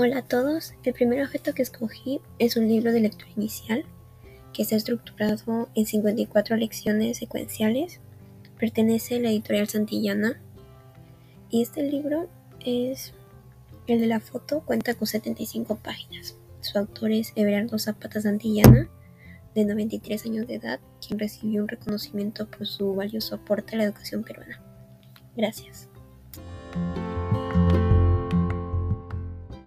Hola a todos, el primer objeto que escogí es un libro de lectura inicial que está estructurado en 54 lecciones secuenciales. Pertenece a la editorial Santillana y este libro es el de la foto, cuenta con 75 páginas. Su autor es Everardo Zapata Santillana, de 93 años de edad, quien recibió un reconocimiento por su valioso aporte a la educación peruana. Gracias.